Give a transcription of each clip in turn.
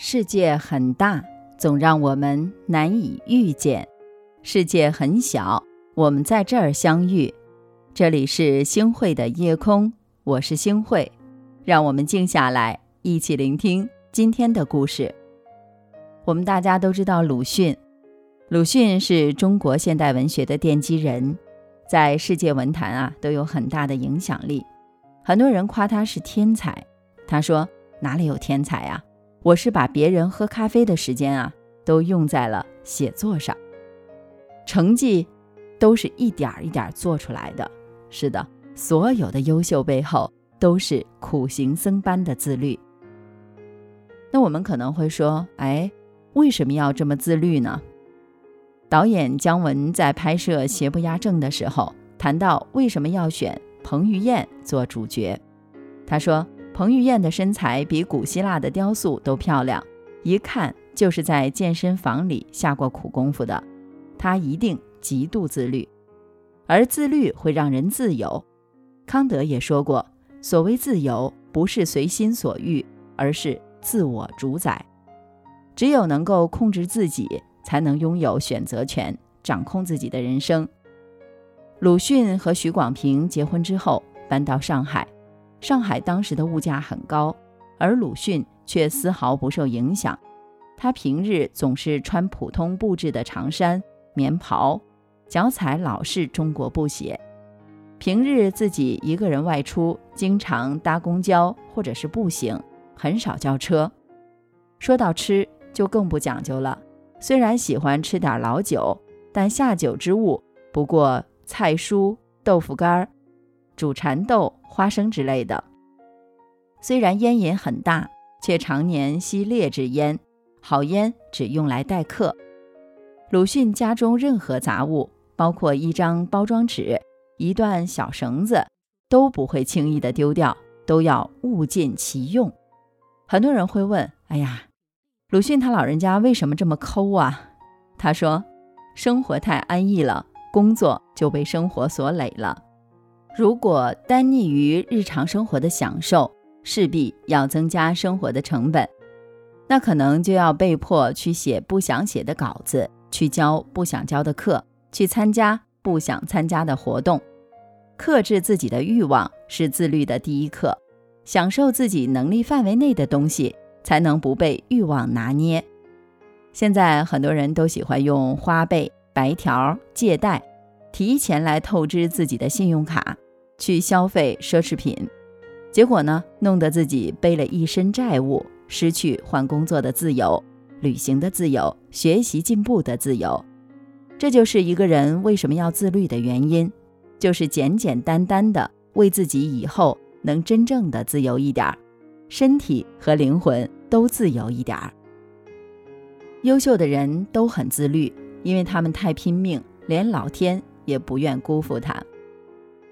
世界很大，总让我们难以遇见；世界很小，我们在这儿相遇。这里是星汇的夜空，我是星汇，让我们静下来，一起聆听今天的故事。我们大家都知道鲁迅，鲁迅是中国现代文学的奠基人，在世界文坛啊都有很大的影响力。很多人夸他是天才，他说哪里有天才啊？我是把别人喝咖啡的时间啊，都用在了写作上。成绩都是一点一点做出来的。是的，所有的优秀背后都是苦行僧般的自律。那我们可能会说，哎，为什么要这么自律呢？导演姜文在拍摄《邪不压正》的时候，谈到为什么要选彭于晏做主角，他说。彭于晏的身材比古希腊的雕塑都漂亮，一看就是在健身房里下过苦功夫的。他一定极度自律，而自律会让人自由。康德也说过，所谓自由，不是随心所欲，而是自我主宰。只有能够控制自己，才能拥有选择权，掌控自己的人生。鲁迅和许广平结婚之后，搬到上海。上海当时的物价很高，而鲁迅却丝毫不受影响。他平日总是穿普通布制的长衫、棉袍，脚踩老式中国布鞋。平日自己一个人外出，经常搭公交或者是步行，很少叫车。说到吃，就更不讲究了。虽然喜欢吃点老酒，但下酒之物不过菜蔬、豆腐干儿、煮蚕豆。花生之类的，虽然烟瘾很大，却常年吸劣质烟。好烟只用来待客。鲁迅家中任何杂物，包括一张包装纸、一段小绳子，都不会轻易的丢掉，都要物尽其用。很多人会问：“哎呀，鲁迅他老人家为什么这么抠啊？”他说：“生活太安逸了，工作就被生活所累了。”如果单溺于日常生活的享受，势必要增加生活的成本，那可能就要被迫去写不想写的稿子，去教不想教的课，去参加不想参加的活动。克制自己的欲望是自律的第一课，享受自己能力范围内的东西，才能不被欲望拿捏。现在很多人都喜欢用花呗、白条、借贷，提前来透支自己的信用卡。去消费奢侈品，结果呢，弄得自己背了一身债务，失去换工作的自由、旅行的自由、学习进步的自由。这就是一个人为什么要自律的原因，就是简简单单的为自己以后能真正的自由一点儿，身体和灵魂都自由一点儿。优秀的人都很自律，因为他们太拼命，连老天也不愿辜负他。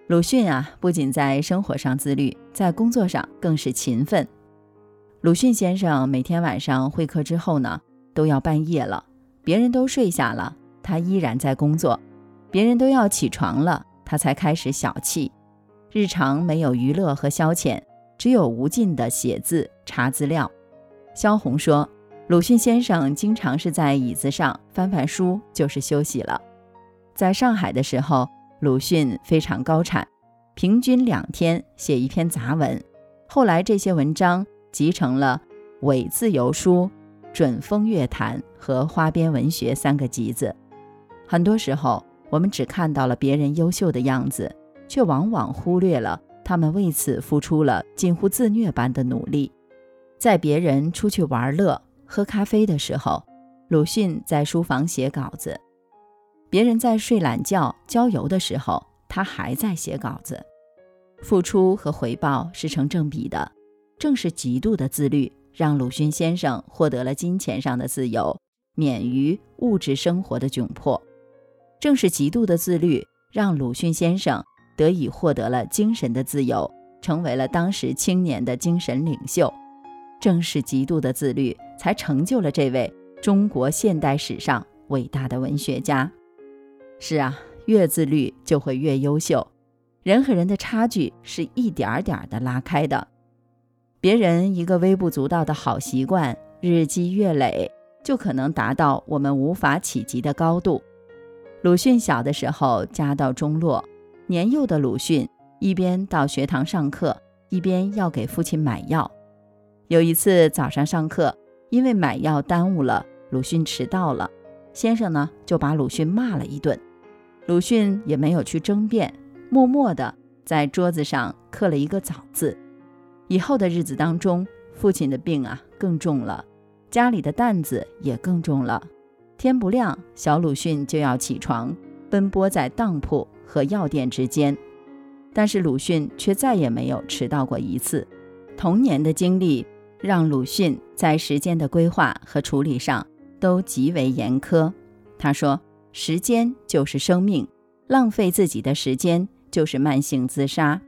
鲁迅啊，不仅在生活上自律，在工作上更是勤奋。鲁迅先生每天晚上会客之后呢，都要半夜了，别人都睡下了，他依然在工作；别人都要起床了，他才开始小憩。日常没有娱乐和消遣，只有无尽的写字、查资料。萧红说，鲁迅先生经常是在椅子上翻翻书，就是休息了。在上海的时候。鲁迅非常高产，平均两天写一篇杂文。后来这些文章集成了《伪自由书》《准风月谈》和《花边文学》三个集子。很多时候，我们只看到了别人优秀的样子，却往往忽略了他们为此付出了近乎自虐般的努力。在别人出去玩乐、喝咖啡的时候，鲁迅在书房写稿子。别人在睡懒觉、郊游的时候，他还在写稿子。付出和回报是成正比的。正是极度的自律，让鲁迅先生获得了金钱上的自由，免于物质生活的窘迫。正是极度的自律，让鲁迅先生得以获得了精神的自由，成为了当时青年的精神领袖。正是极度的自律，才成就了这位中国现代史上伟大的文学家。是啊，越自律就会越优秀。人和人的差距是一点儿点儿的拉开的。别人一个微不足道的好习惯，日积月累，就可能达到我们无法企及的高度。鲁迅小的时候家道中落，年幼的鲁迅一边到学堂上课，一边要给父亲买药。有一次早上上课，因为买药耽误了，鲁迅迟到了，先生呢就把鲁迅骂了一顿。鲁迅也没有去争辩，默默地在桌子上刻了一个“早”字。以后的日子当中，父亲的病啊更重了，家里的担子也更重了。天不亮，小鲁迅就要起床，奔波在当铺和药店之间。但是鲁迅却再也没有迟到过一次。童年的经历让鲁迅在时间的规划和处理上都极为严苛。他说。时间就是生命，浪费自己的时间就是慢性自杀。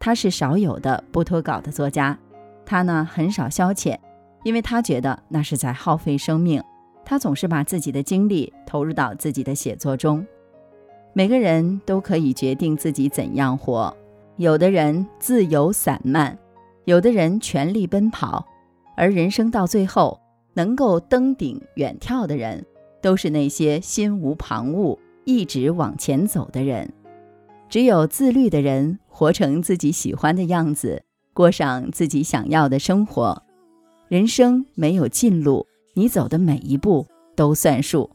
他是少有的不脱稿的作家，他呢很少消遣，因为他觉得那是在耗费生命。他总是把自己的精力投入到自己的写作中。每个人都可以决定自己怎样活，有的人自由散漫，有的人全力奔跑，而人生到最后能够登顶远眺的人。都是那些心无旁骛、一直往前走的人。只有自律的人，活成自己喜欢的样子，过上自己想要的生活。人生没有近路，你走的每一步都算数。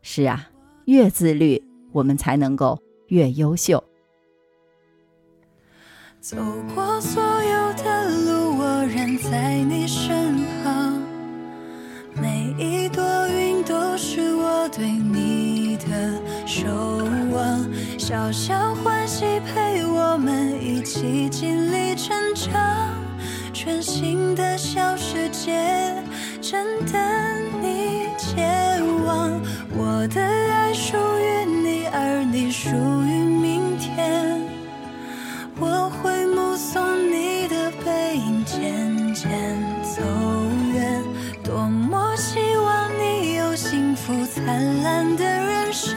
是啊，越自律，我们才能够越优秀。走过所有的路，我仍在你身小小欢喜陪我们一起经历成长，全新的小世界正等你前往。我的爱属于你，而你属于明天。我会目送你的背影渐渐走远，多么希望你有幸福。灿烂的人生，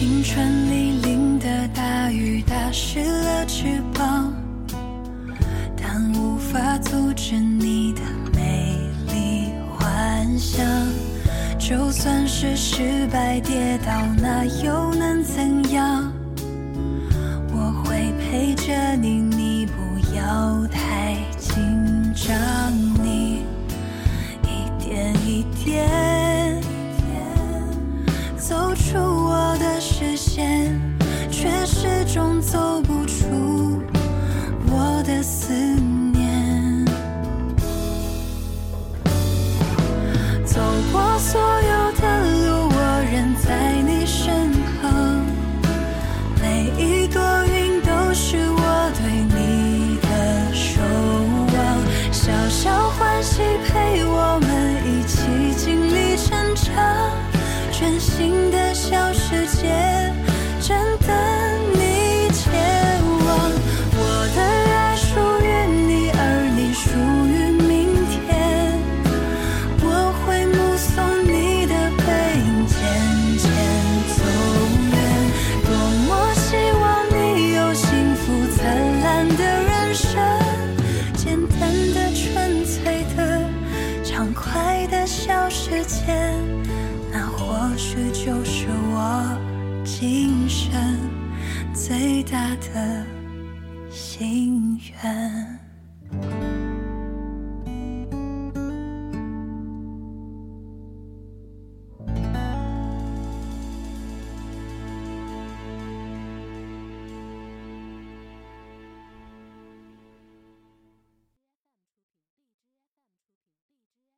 青春里淋的大雨打湿了翅膀，但无法阻止你的美丽幻想。就算是失败跌倒，那又能怎样？我会陪着你，你不要太